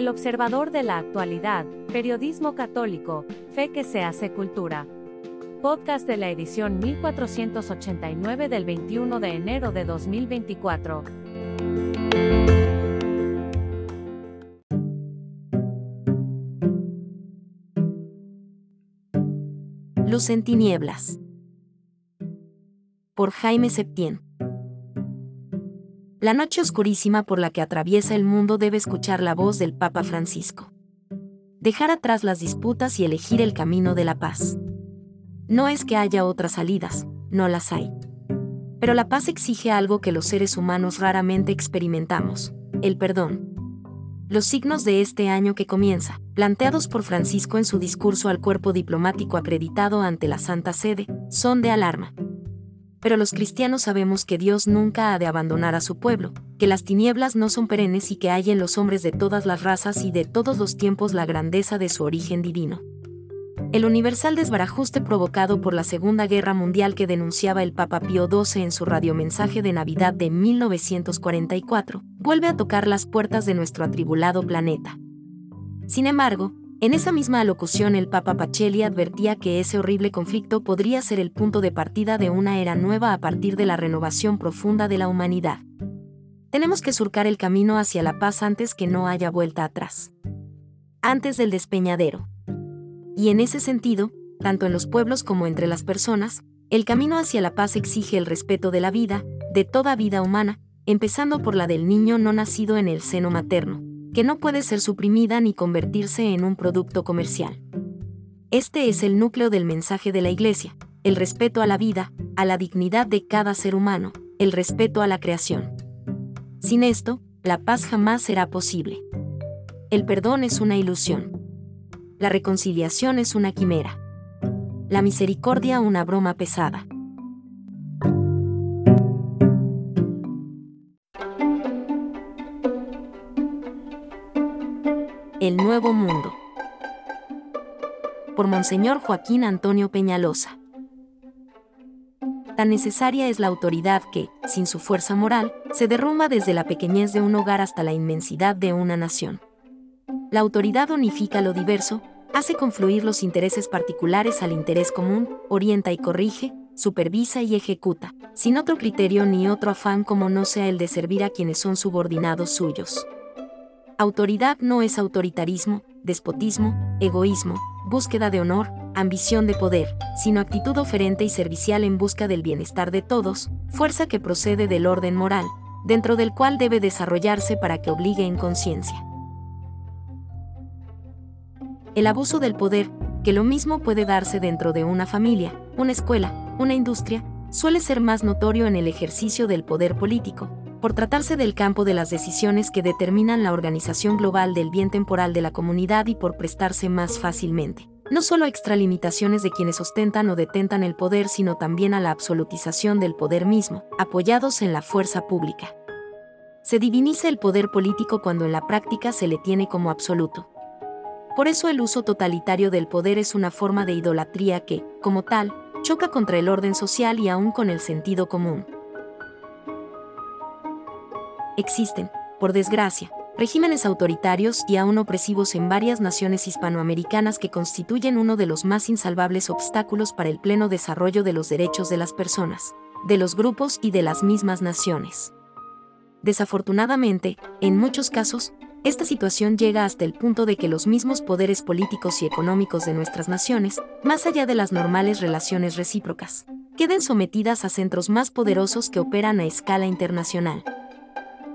El observador de la actualidad, periodismo católico, fe que se hace cultura. Podcast de la edición 1489 del 21 de enero de 2024. Luz en tinieblas. Por Jaime Septién. La noche oscurísima por la que atraviesa el mundo debe escuchar la voz del Papa Francisco. Dejar atrás las disputas y elegir el camino de la paz. No es que haya otras salidas, no las hay. Pero la paz exige algo que los seres humanos raramente experimentamos, el perdón. Los signos de este año que comienza, planteados por Francisco en su discurso al cuerpo diplomático acreditado ante la Santa Sede, son de alarma. Pero los cristianos sabemos que Dios nunca ha de abandonar a su pueblo, que las tinieblas no son perennes y que hay en los hombres de todas las razas y de todos los tiempos la grandeza de su origen divino. El universal desbarajuste provocado por la Segunda Guerra Mundial que denunciaba el Papa Pío XII en su radiomensaje de Navidad de 1944, vuelve a tocar las puertas de nuestro atribulado planeta. Sin embargo, en esa misma alocución el Papa Pacelli advertía que ese horrible conflicto podría ser el punto de partida de una era nueva a partir de la renovación profunda de la humanidad. Tenemos que surcar el camino hacia la paz antes que no haya vuelta atrás. Antes del despeñadero. Y en ese sentido, tanto en los pueblos como entre las personas, el camino hacia la paz exige el respeto de la vida, de toda vida humana, empezando por la del niño no nacido en el seno materno que no puede ser suprimida ni convertirse en un producto comercial. Este es el núcleo del mensaje de la Iglesia, el respeto a la vida, a la dignidad de cada ser humano, el respeto a la creación. Sin esto, la paz jamás será posible. El perdón es una ilusión. La reconciliación es una quimera. La misericordia una broma pesada. El Nuevo Mundo. Por Monseñor Joaquín Antonio Peñalosa. Tan necesaria es la autoridad que, sin su fuerza moral, se derrumba desde la pequeñez de un hogar hasta la inmensidad de una nación. La autoridad unifica lo diverso, hace confluir los intereses particulares al interés común, orienta y corrige, supervisa y ejecuta, sin otro criterio ni otro afán como no sea el de servir a quienes son subordinados suyos. Autoridad no es autoritarismo, despotismo, egoísmo, búsqueda de honor, ambición de poder, sino actitud oferente y servicial en busca del bienestar de todos, fuerza que procede del orden moral, dentro del cual debe desarrollarse para que obligue en conciencia. El abuso del poder, que lo mismo puede darse dentro de una familia, una escuela, una industria, suele ser más notorio en el ejercicio del poder político, por tratarse del campo de las decisiones que determinan la organización global del bien temporal de la comunidad y por prestarse más fácilmente, no solo a extralimitaciones de quienes ostentan o detentan el poder, sino también a la absolutización del poder mismo, apoyados en la fuerza pública. Se diviniza el poder político cuando en la práctica se le tiene como absoluto. Por eso el uso totalitario del poder es una forma de idolatría que, como tal, choca contra el orden social y aún con el sentido común. Existen, por desgracia, regímenes autoritarios y aún opresivos en varias naciones hispanoamericanas que constituyen uno de los más insalvables obstáculos para el pleno desarrollo de los derechos de las personas, de los grupos y de las mismas naciones. Desafortunadamente, en muchos casos, esta situación llega hasta el punto de que los mismos poderes políticos y económicos de nuestras naciones, más allá de las normales relaciones recíprocas, queden sometidas a centros más poderosos que operan a escala internacional.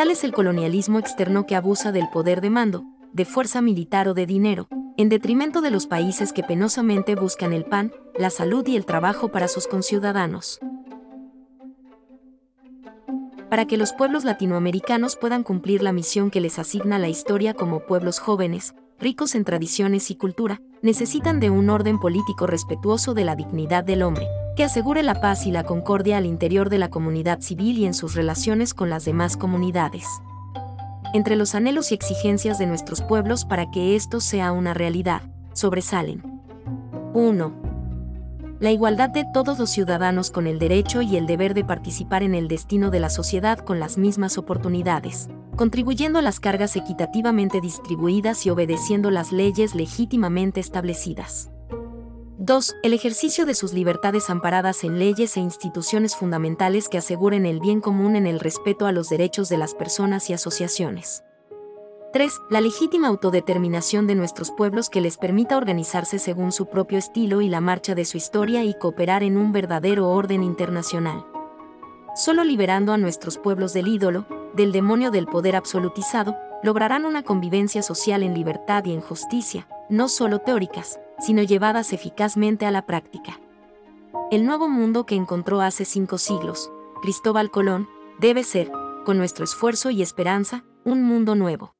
Tal es el colonialismo externo que abusa del poder de mando, de fuerza militar o de dinero, en detrimento de los países que penosamente buscan el pan, la salud y el trabajo para sus conciudadanos. Para que los pueblos latinoamericanos puedan cumplir la misión que les asigna la historia como pueblos jóvenes, ricos en tradiciones y cultura, necesitan de un orden político respetuoso de la dignidad del hombre, que asegure la paz y la concordia al interior de la comunidad civil y en sus relaciones con las demás comunidades. Entre los anhelos y exigencias de nuestros pueblos para que esto sea una realidad, sobresalen 1. La igualdad de todos los ciudadanos con el derecho y el deber de participar en el destino de la sociedad con las mismas oportunidades, contribuyendo a las cargas equitativamente distribuidas y obedeciendo las leyes legítimamente establecidas. 2. El ejercicio de sus libertades amparadas en leyes e instituciones fundamentales que aseguren el bien común en el respeto a los derechos de las personas y asociaciones. 3. La legítima autodeterminación de nuestros pueblos que les permita organizarse según su propio estilo y la marcha de su historia y cooperar en un verdadero orden internacional. Solo liberando a nuestros pueblos del ídolo, del demonio del poder absolutizado, lograrán una convivencia social en libertad y en justicia, no solo teóricas, sino llevadas eficazmente a la práctica. El nuevo mundo que encontró hace cinco siglos, Cristóbal Colón, debe ser, con nuestro esfuerzo y esperanza, un mundo nuevo.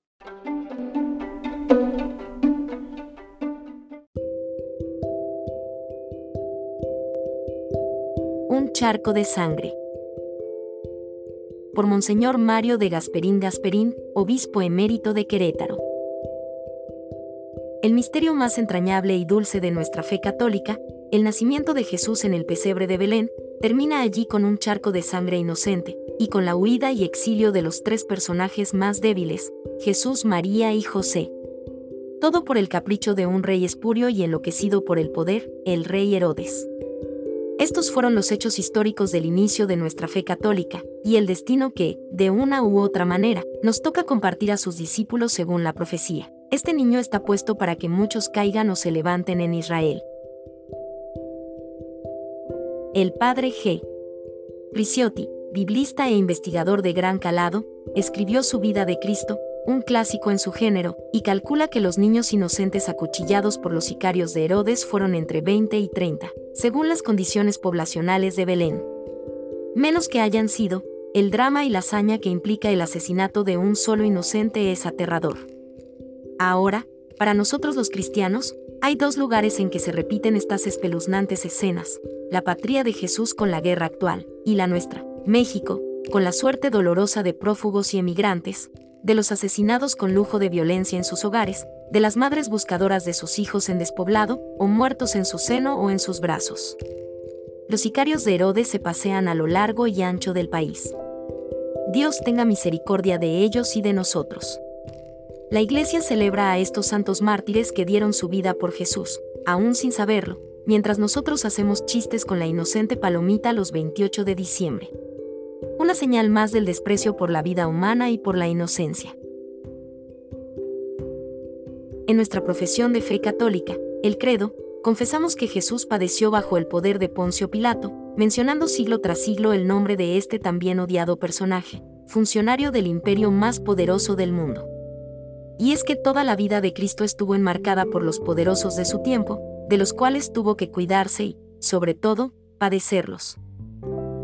Un charco de sangre. Por Monseñor Mario de Gasperín Gasperín, obispo emérito de Querétaro. El misterio más entrañable y dulce de nuestra fe católica, el nacimiento de Jesús en el pesebre de Belén, termina allí con un charco de sangre inocente, y con la huida y exilio de los tres personajes más débiles, Jesús, María y José. Todo por el capricho de un rey espurio y enloquecido por el poder, el rey Herodes. Estos fueron los hechos históricos del inicio de nuestra fe católica, y el destino que, de una u otra manera, nos toca compartir a sus discípulos según la profecía. Este niño está puesto para que muchos caigan o se levanten en Israel. El padre G. Ricciotti, biblista e investigador de gran calado, escribió su vida de Cristo, un clásico en su género, y calcula que los niños inocentes acuchillados por los sicarios de Herodes fueron entre 20 y 30, según las condiciones poblacionales de Belén. Menos que hayan sido, el drama y la hazaña que implica el asesinato de un solo inocente es aterrador. Ahora, para nosotros los cristianos, hay dos lugares en que se repiten estas espeluznantes escenas, la patria de Jesús con la guerra actual, y la nuestra, México, con la suerte dolorosa de prófugos y emigrantes, de los asesinados con lujo de violencia en sus hogares, de las madres buscadoras de sus hijos en despoblado, o muertos en su seno o en sus brazos. Los sicarios de Herodes se pasean a lo largo y ancho del país. Dios tenga misericordia de ellos y de nosotros. La Iglesia celebra a estos santos mártires que dieron su vida por Jesús, aún sin saberlo, mientras nosotros hacemos chistes con la inocente palomita los 28 de diciembre. Una señal más del desprecio por la vida humana y por la inocencia. En nuestra profesión de fe católica, el credo, confesamos que Jesús padeció bajo el poder de Poncio Pilato, mencionando siglo tras siglo el nombre de este también odiado personaje, funcionario del imperio más poderoso del mundo y es que toda la vida de Cristo estuvo enmarcada por los poderosos de su tiempo, de los cuales tuvo que cuidarse y, sobre todo, padecerlos.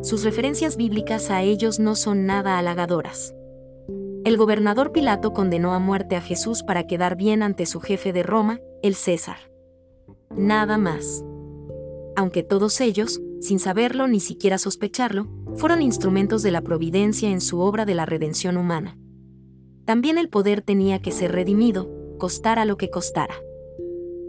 Sus referencias bíblicas a ellos no son nada halagadoras. El gobernador Pilato condenó a muerte a Jesús para quedar bien ante su jefe de Roma, el César. Nada más. Aunque todos ellos, sin saberlo ni siquiera sospecharlo, fueron instrumentos de la providencia en su obra de la redención humana también el poder tenía que ser redimido, costara lo que costara.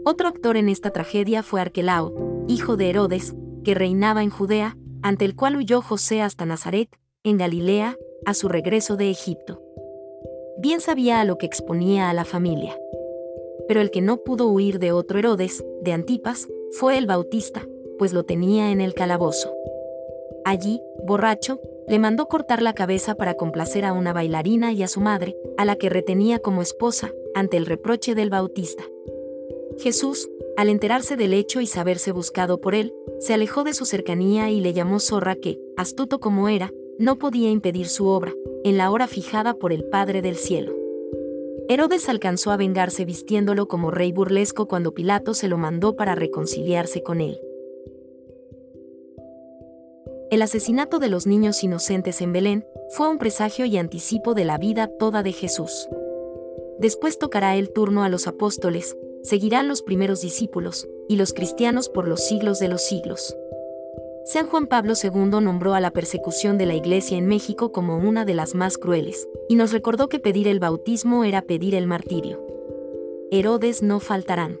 Otro actor en esta tragedia fue Arquelao, hijo de Herodes, que reinaba en Judea, ante el cual huyó José hasta Nazaret, en Galilea, a su regreso de Egipto. Bien sabía a lo que exponía a la familia. Pero el que no pudo huir de otro Herodes, de Antipas, fue el Bautista, pues lo tenía en el calabozo. Allí, borracho, le mandó cortar la cabeza para complacer a una bailarina y a su madre, a la que retenía como esposa, ante el reproche del Bautista. Jesús, al enterarse del hecho y saberse buscado por él, se alejó de su cercanía y le llamó zorra que, astuto como era, no podía impedir su obra, en la hora fijada por el Padre del Cielo. Herodes alcanzó a vengarse vistiéndolo como rey burlesco cuando Pilato se lo mandó para reconciliarse con él. El asesinato de los niños inocentes en Belén fue un presagio y anticipo de la vida toda de Jesús. Después tocará el turno a los apóstoles, seguirán los primeros discípulos, y los cristianos por los siglos de los siglos. San Juan Pablo II nombró a la persecución de la Iglesia en México como una de las más crueles, y nos recordó que pedir el bautismo era pedir el martirio. Herodes no faltarán.